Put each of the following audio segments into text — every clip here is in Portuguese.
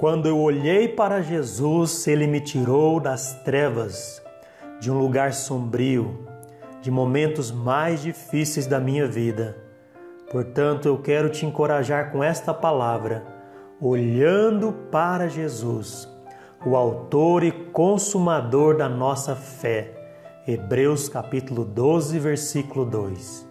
Quando eu olhei para Jesus, ele me tirou das trevas, de um lugar sombrio, de momentos mais difíceis da minha vida. Portanto, eu quero te encorajar com esta palavra, olhando para Jesus, o autor e consumador da nossa fé. Hebreus capítulo 12, versículo 2.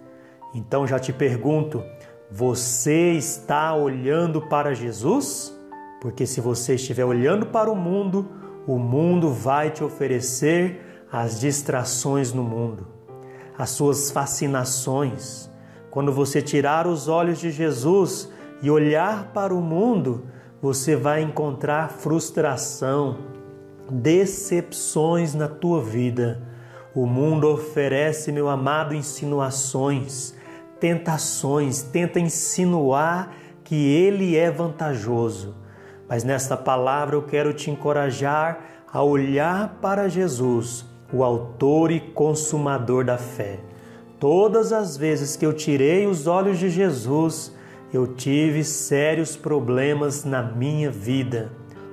Então já te pergunto, você está olhando para Jesus? Porque se você estiver olhando para o mundo, o mundo vai te oferecer as distrações no mundo, as suas fascinações. Quando você tirar os olhos de Jesus e olhar para o mundo, você vai encontrar frustração, decepções na tua vida. O mundo oferece, meu amado, insinuações, tentações, tenta insinuar que ele é vantajoso mas nesta palavra eu quero te encorajar a olhar para Jesus, o Autor e Consumador da fé. Todas as vezes que eu tirei os olhos de Jesus, eu tive sérios problemas na minha vida.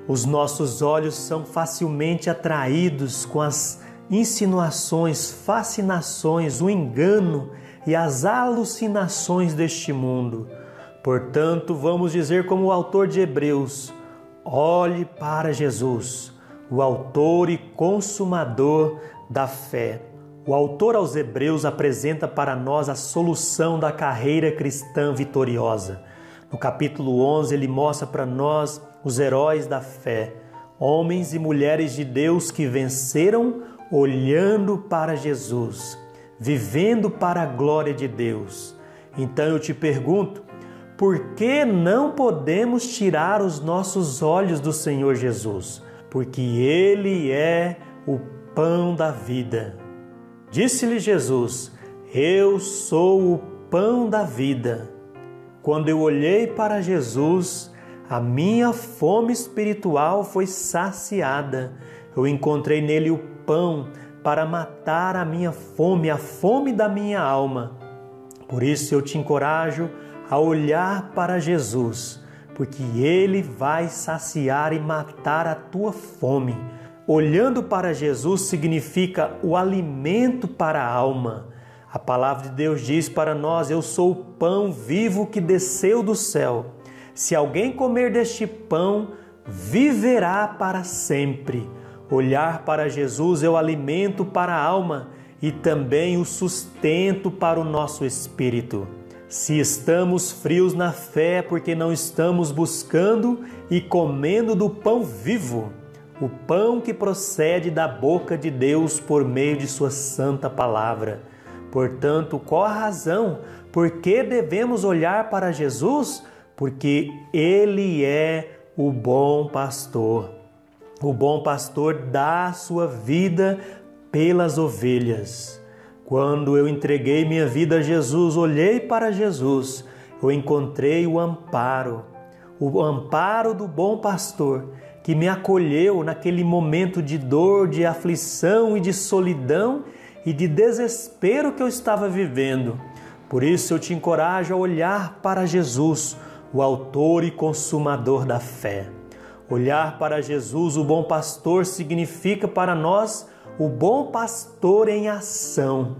Os nossos olhos são facilmente atraídos com as insinuações, fascinações, o engano e as alucinações deste mundo. Portanto, vamos dizer como o autor de Hebreus: Olhe para Jesus, o autor e consumador da fé. O autor aos Hebreus apresenta para nós a solução da carreira cristã vitoriosa. No capítulo 11, ele mostra para nós os heróis da fé, homens e mulheres de Deus que venceram olhando para Jesus, vivendo para a glória de Deus. Então eu te pergunto, por que não podemos tirar os nossos olhos do Senhor Jesus? Porque Ele é o pão da vida. Disse-lhe Jesus: Eu sou o pão da vida. Quando eu olhei para Jesus, a minha fome espiritual foi saciada. Eu encontrei nele o pão para matar a minha fome, a fome da minha alma. Por isso eu te encorajo a olhar para Jesus, porque Ele vai saciar e matar a tua fome. Olhando para Jesus significa o alimento para a alma. A palavra de Deus diz para nós: Eu sou o pão vivo que desceu do céu. Se alguém comer deste pão, viverá para sempre. Olhar para Jesus é o alimento para a alma e também o sustento para o nosso espírito. Se estamos frios na fé, porque não estamos buscando e comendo do pão vivo, o pão que procede da boca de Deus por meio de Sua santa palavra. Portanto, qual a razão? Por que devemos olhar para Jesus? Porque Ele é o bom pastor. O bom pastor dá a sua vida pelas ovelhas. Quando eu entreguei minha vida a Jesus, olhei para Jesus, eu encontrei o amparo, o amparo do bom pastor que me acolheu naquele momento de dor, de aflição e de solidão e de desespero que eu estava vivendo. Por isso eu te encorajo a olhar para Jesus, o Autor e Consumador da fé. Olhar para Jesus, o bom pastor, significa para nós o bom pastor em ação.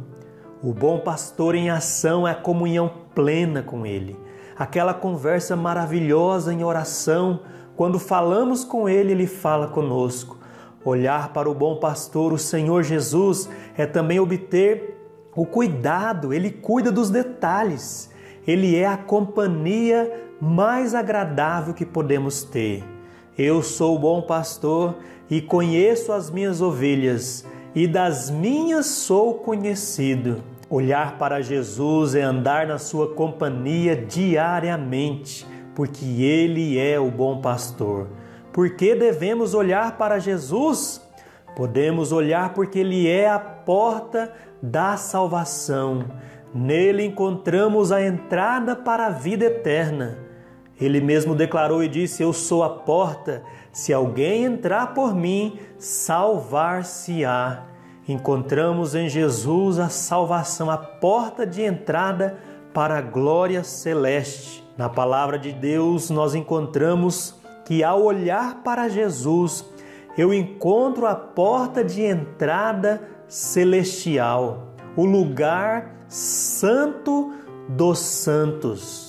O bom pastor em ação é a comunhão plena com Ele. Aquela conversa maravilhosa em oração, quando falamos com Ele, Ele fala conosco. Olhar para o bom pastor, o Senhor Jesus, é também obter o cuidado, Ele cuida dos detalhes. Ele é a companhia mais agradável que podemos ter. Eu sou o bom pastor e conheço as minhas ovelhas, e das minhas sou conhecido. Olhar para Jesus é andar na sua companhia diariamente, porque Ele é o bom pastor. Por que devemos olhar para Jesus? Podemos olhar porque Ele é a porta da salvação. Nele encontramos a entrada para a vida eterna. Ele mesmo declarou e disse: Eu sou a porta, se alguém entrar por mim, salvar-se-á. Encontramos em Jesus a salvação, a porta de entrada para a glória celeste. Na palavra de Deus, nós encontramos que ao olhar para Jesus, eu encontro a porta de entrada celestial, o lugar santo dos santos.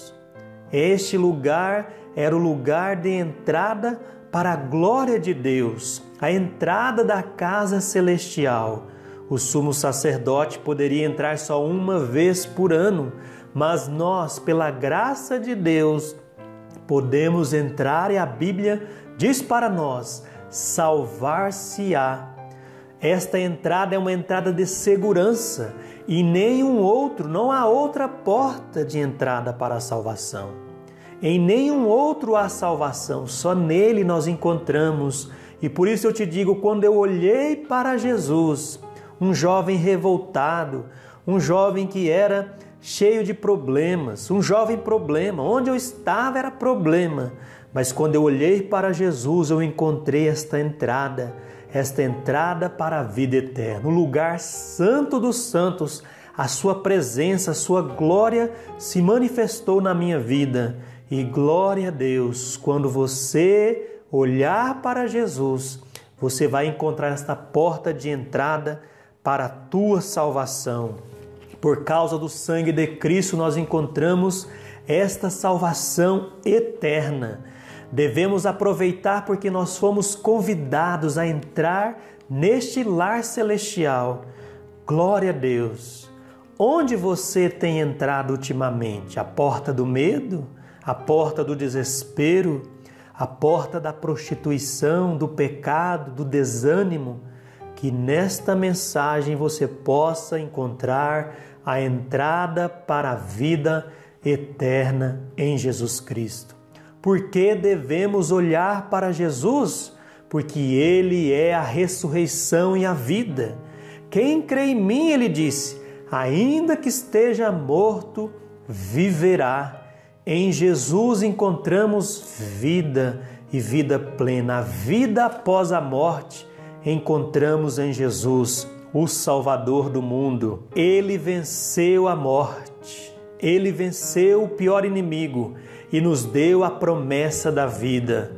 Este lugar era o lugar de entrada para a glória de Deus, a entrada da casa celestial. O sumo sacerdote poderia entrar só uma vez por ano, mas nós, pela graça de Deus, podemos entrar e a Bíblia diz para nós: salvar-se-á. Esta entrada é uma entrada de segurança e nenhum outro, não há outra porta de entrada para a salvação. Em nenhum outro há salvação, só nele nós encontramos. E por isso eu te digo: quando eu olhei para Jesus, um jovem revoltado, um jovem que era cheio de problemas, um jovem problema, onde eu estava era problema, mas quando eu olhei para Jesus, eu encontrei esta entrada, esta entrada para a vida eterna, o lugar santo dos santos. A sua presença, a sua glória se manifestou na minha vida. E glória a Deus, quando você olhar para Jesus, você vai encontrar esta porta de entrada para a tua salvação. Por causa do sangue de Cristo, nós encontramos esta salvação eterna devemos aproveitar porque nós fomos convidados a entrar neste lar celestial. Glória a Deus! Onde você tem entrado ultimamente? A porta do medo? A porta do desespero? A porta da prostituição, do pecado, do desânimo? Que nesta mensagem você possa encontrar a entrada para a vida eterna em Jesus Cristo. Por que devemos olhar para Jesus? Porque Ele é a ressurreição e a vida. Quem crê em mim, ele disse, ainda que esteja morto, viverá. Em Jesus encontramos vida e vida plena. A vida após a morte encontramos em Jesus, o Salvador do mundo. Ele venceu a morte. Ele venceu o pior inimigo e nos deu a promessa da vida.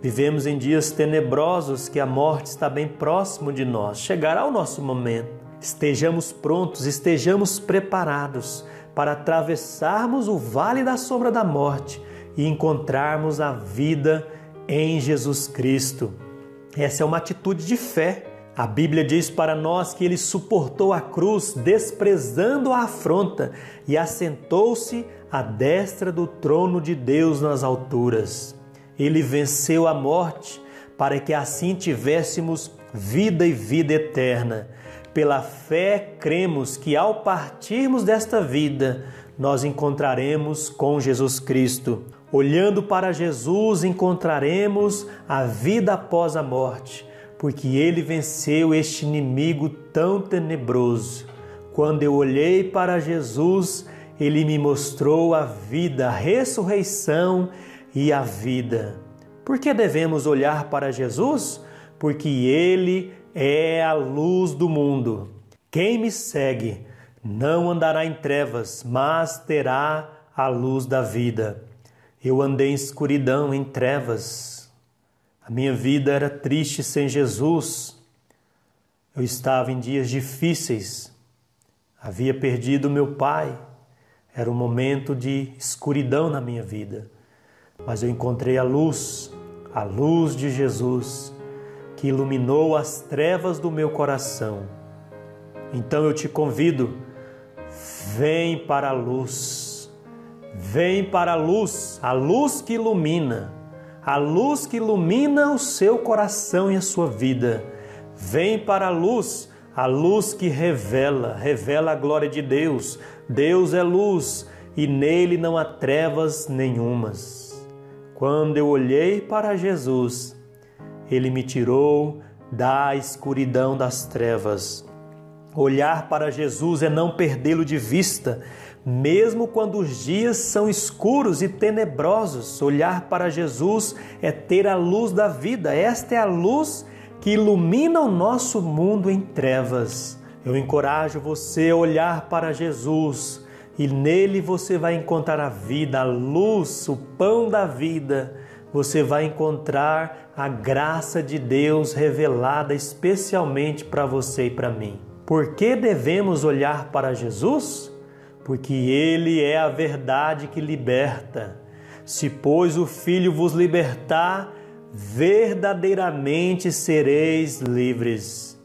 Vivemos em dias tenebrosos que a morte está bem próximo de nós. Chegará o nosso momento. Estejamos prontos, estejamos preparados para atravessarmos o vale da sombra da morte e encontrarmos a vida em Jesus Cristo. Essa é uma atitude de fé. A Bíblia diz para nós que ele suportou a cruz, desprezando a afronta, e assentou-se à destra do trono de Deus nas alturas. Ele venceu a morte para que assim tivéssemos vida e vida eterna. Pela fé, cremos que ao partirmos desta vida, nós encontraremos com Jesus Cristo. Olhando para Jesus, encontraremos a vida após a morte, porque ele venceu este inimigo tão tenebroso. Quando eu olhei para Jesus, ele me mostrou a vida, a ressurreição e a vida. Por que devemos olhar para Jesus? Porque Ele é a luz do mundo. Quem me segue não andará em trevas, mas terá a luz da vida. Eu andei em escuridão, em trevas. A minha vida era triste sem Jesus. Eu estava em dias difíceis. Havia perdido meu pai era um momento de escuridão na minha vida, mas eu encontrei a luz, a luz de Jesus, que iluminou as trevas do meu coração. Então eu te convido, vem para a luz, vem para a luz, a luz que ilumina, a luz que ilumina o seu coração e a sua vida. Vem para a luz, a luz que revela, revela a glória de Deus. Deus é luz e nele não há trevas nenhumas. Quando eu olhei para Jesus, ele me tirou da escuridão das trevas. Olhar para Jesus é não perdê-lo de vista, mesmo quando os dias são escuros e tenebrosos. Olhar para Jesus é ter a luz da vida. Esta é a luz que ilumina o nosso mundo em trevas. Eu encorajo você a olhar para Jesus e nele você vai encontrar a vida, a luz, o pão da vida, você vai encontrar a graça de Deus revelada especialmente para você e para mim. Por que devemos olhar para Jesus? Porque Ele é a verdade que liberta. Se, pois, o Filho vos libertar, verdadeiramente sereis livres.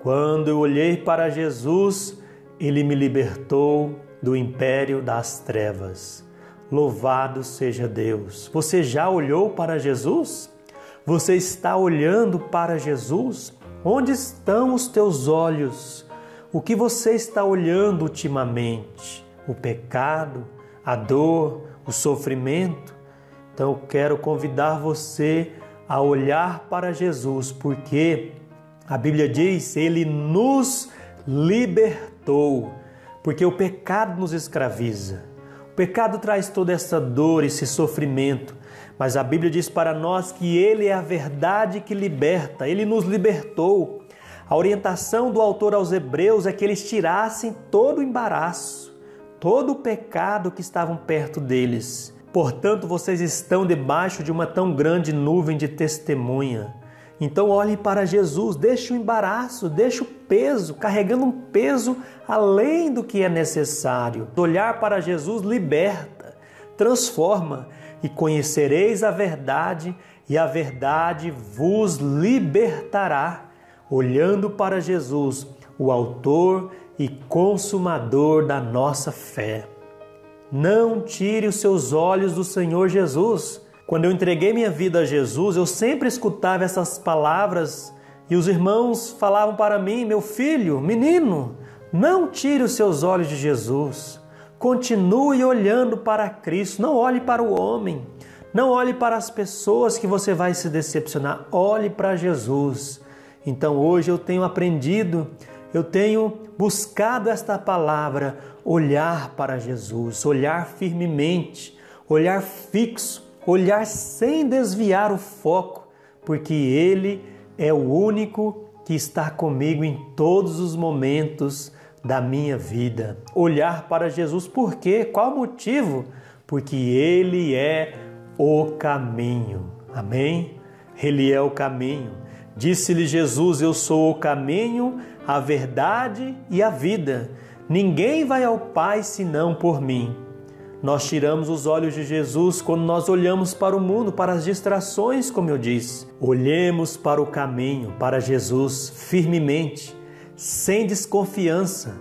Quando eu olhei para Jesus, Ele me libertou do império das trevas. Louvado seja Deus! Você já olhou para Jesus? Você está olhando para Jesus? Onde estão os teus olhos? O que você está olhando ultimamente? O pecado, a dor, o sofrimento? Então eu quero convidar você a olhar para Jesus, porque a Bíblia diz: Ele nos libertou, porque o pecado nos escraviza. O pecado traz toda essa dor, esse sofrimento, mas a Bíblia diz para nós que Ele é a verdade que liberta, Ele nos libertou. A orientação do autor aos Hebreus é que eles tirassem todo o embaraço, todo o pecado que estavam perto deles. Portanto, vocês estão debaixo de uma tão grande nuvem de testemunha. Então olhe para Jesus, deixe o embaraço, deixe o peso, carregando um peso além do que é necessário. Olhar para Jesus liberta, transforma e conhecereis a verdade, e a verdade vos libertará. Olhando para Jesus, o Autor e Consumador da nossa fé. Não tire os seus olhos do Senhor Jesus. Quando eu entreguei minha vida a Jesus, eu sempre escutava essas palavras e os irmãos falavam para mim: meu filho, menino, não tire os seus olhos de Jesus. Continue olhando para Cristo, não olhe para o homem, não olhe para as pessoas que você vai se decepcionar, olhe para Jesus. Então hoje eu tenho aprendido, eu tenho buscado esta palavra, olhar para Jesus, olhar firmemente, olhar fixo, olhar sem desviar o foco, porque Ele é o único que está comigo em todos os momentos da minha vida. Olhar para Jesus, por quê? Qual motivo? Porque Ele é o caminho. Amém? Ele é o caminho. Disse-lhe Jesus: Eu sou o caminho, a verdade e a vida. Ninguém vai ao Pai senão por mim. Nós tiramos os olhos de Jesus quando nós olhamos para o mundo, para as distrações, como eu disse. Olhemos para o caminho, para Jesus, firmemente, sem desconfiança,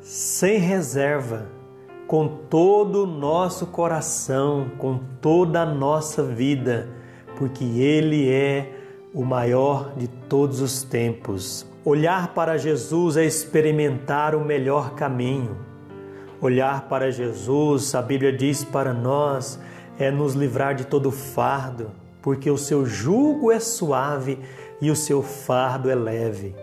sem reserva, com todo o nosso coração, com toda a nossa vida, porque Ele é o maior de todos os tempos. Olhar para Jesus é experimentar o melhor caminho Olhar para Jesus, a Bíblia diz para nós, é nos livrar de todo fardo, porque o seu jugo é suave e o seu fardo é leve.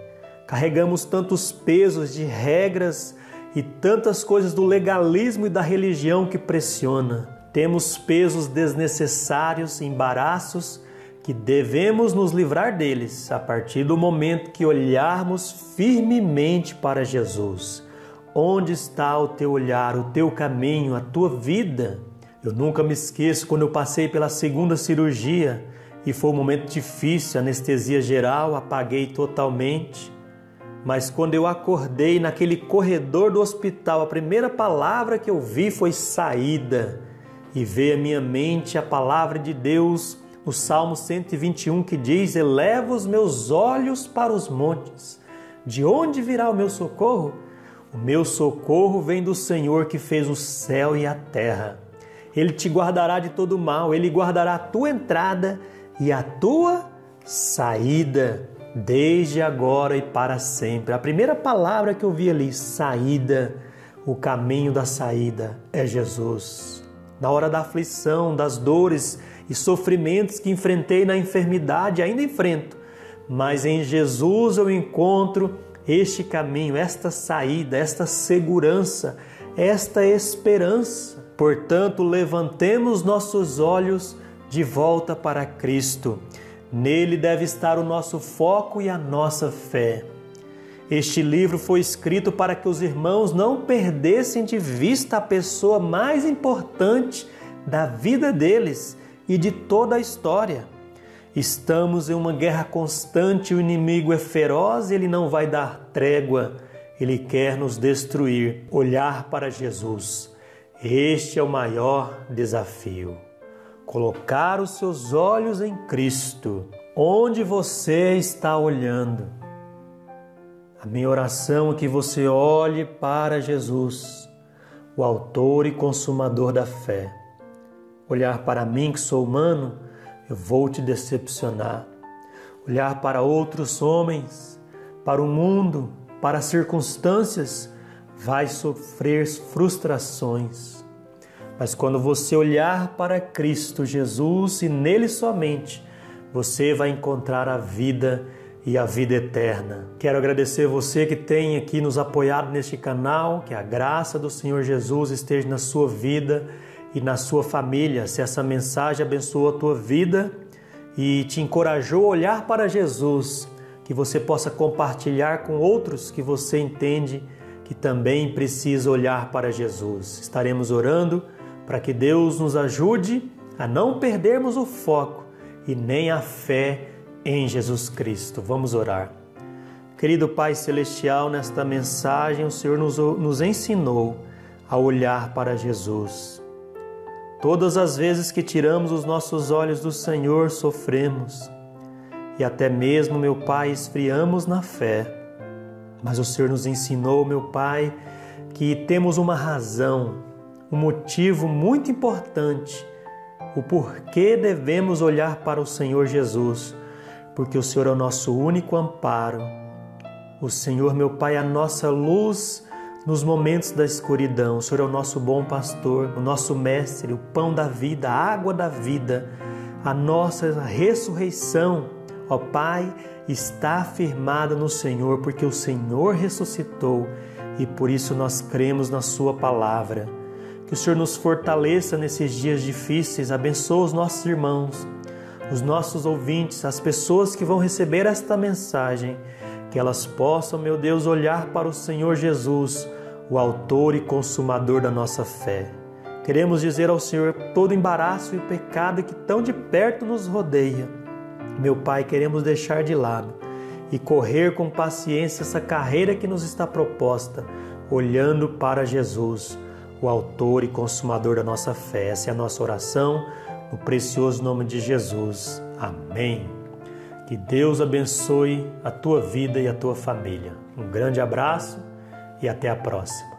Carregamos tantos pesos de regras e tantas coisas do legalismo e da religião que pressiona. Temos pesos desnecessários, embaraços, que devemos nos livrar deles a partir do momento que olharmos firmemente para Jesus. Onde está o teu olhar, o teu caminho, a tua vida? Eu nunca me esqueço quando eu passei pela segunda cirurgia e foi um momento difícil, anestesia geral, apaguei totalmente. Mas quando eu acordei naquele corredor do hospital, a primeira palavra que eu vi foi saída. E veio à minha mente a palavra de Deus, o Salmo 121, que diz: Eleva os meus olhos para os montes. De onde virá o meu socorro? O meu socorro vem do Senhor que fez o céu e a terra. Ele te guardará de todo mal, ele guardará a tua entrada e a tua saída, desde agora e para sempre. A primeira palavra que eu vi ali, saída, o caminho da saída é Jesus. Na hora da aflição, das dores e sofrimentos que enfrentei na enfermidade, ainda enfrento, mas em Jesus eu encontro este caminho, esta saída, esta segurança, esta esperança. Portanto, levantemos nossos olhos de volta para Cristo. Nele deve estar o nosso foco e a nossa fé. Este livro foi escrito para que os irmãos não perdessem de vista a pessoa mais importante da vida deles, e de toda a história. Estamos em uma guerra constante, o inimigo é feroz, ele não vai dar trégua, ele quer nos destruir. Olhar para Jesus, este é o maior desafio. Colocar os seus olhos em Cristo, onde você está olhando. A minha oração é que você olhe para Jesus, o Autor e Consumador da fé. Olhar para mim, que sou humano, eu vou te decepcionar. Olhar para outros homens, para o mundo, para as circunstâncias, vai sofrer frustrações. Mas quando você olhar para Cristo Jesus e nele somente, você vai encontrar a vida e a vida eterna. Quero agradecer você que tem aqui nos apoiado neste canal, que a graça do Senhor Jesus esteja na sua vida e na sua família. Se essa mensagem abençoou a tua vida e te encorajou a olhar para Jesus, que você possa compartilhar com outros que você entende que também precisa olhar para Jesus. Estaremos orando para que Deus nos ajude a não perdermos o foco e nem a fé em Jesus Cristo. Vamos orar. Querido Pai Celestial, nesta mensagem o Senhor nos, nos ensinou a olhar para Jesus. Todas as vezes que tiramos os nossos olhos do Senhor, sofremos e até mesmo, meu Pai, esfriamos na fé. Mas o Senhor nos ensinou, meu Pai, que temos uma razão, um motivo muito importante, o porquê devemos olhar para o Senhor Jesus porque o Senhor é o nosso único amparo. O Senhor, meu Pai, é a nossa luz nos momentos da escuridão. O Senhor é o nosso bom pastor, o nosso mestre, o pão da vida, a água da vida, a nossa ressurreição. Ó Pai, está afirmada no Senhor, porque o Senhor ressuscitou e por isso nós cremos na Sua palavra. Que o Senhor nos fortaleça nesses dias difíceis, abençoe os nossos irmãos os nossos ouvintes, as pessoas que vão receber esta mensagem, que elas possam, meu Deus, olhar para o Senhor Jesus, o Autor e Consumador da nossa fé. Queremos dizer ao Senhor todo embaraço e pecado que tão de perto nos rodeia. Meu Pai, queremos deixar de lado e correr com paciência essa carreira que nos está proposta, olhando para Jesus, o Autor e Consumador da nossa fé. Essa é a nossa oração no precioso nome de Jesus. Amém. Que Deus abençoe a tua vida e a tua família. Um grande abraço e até a próxima.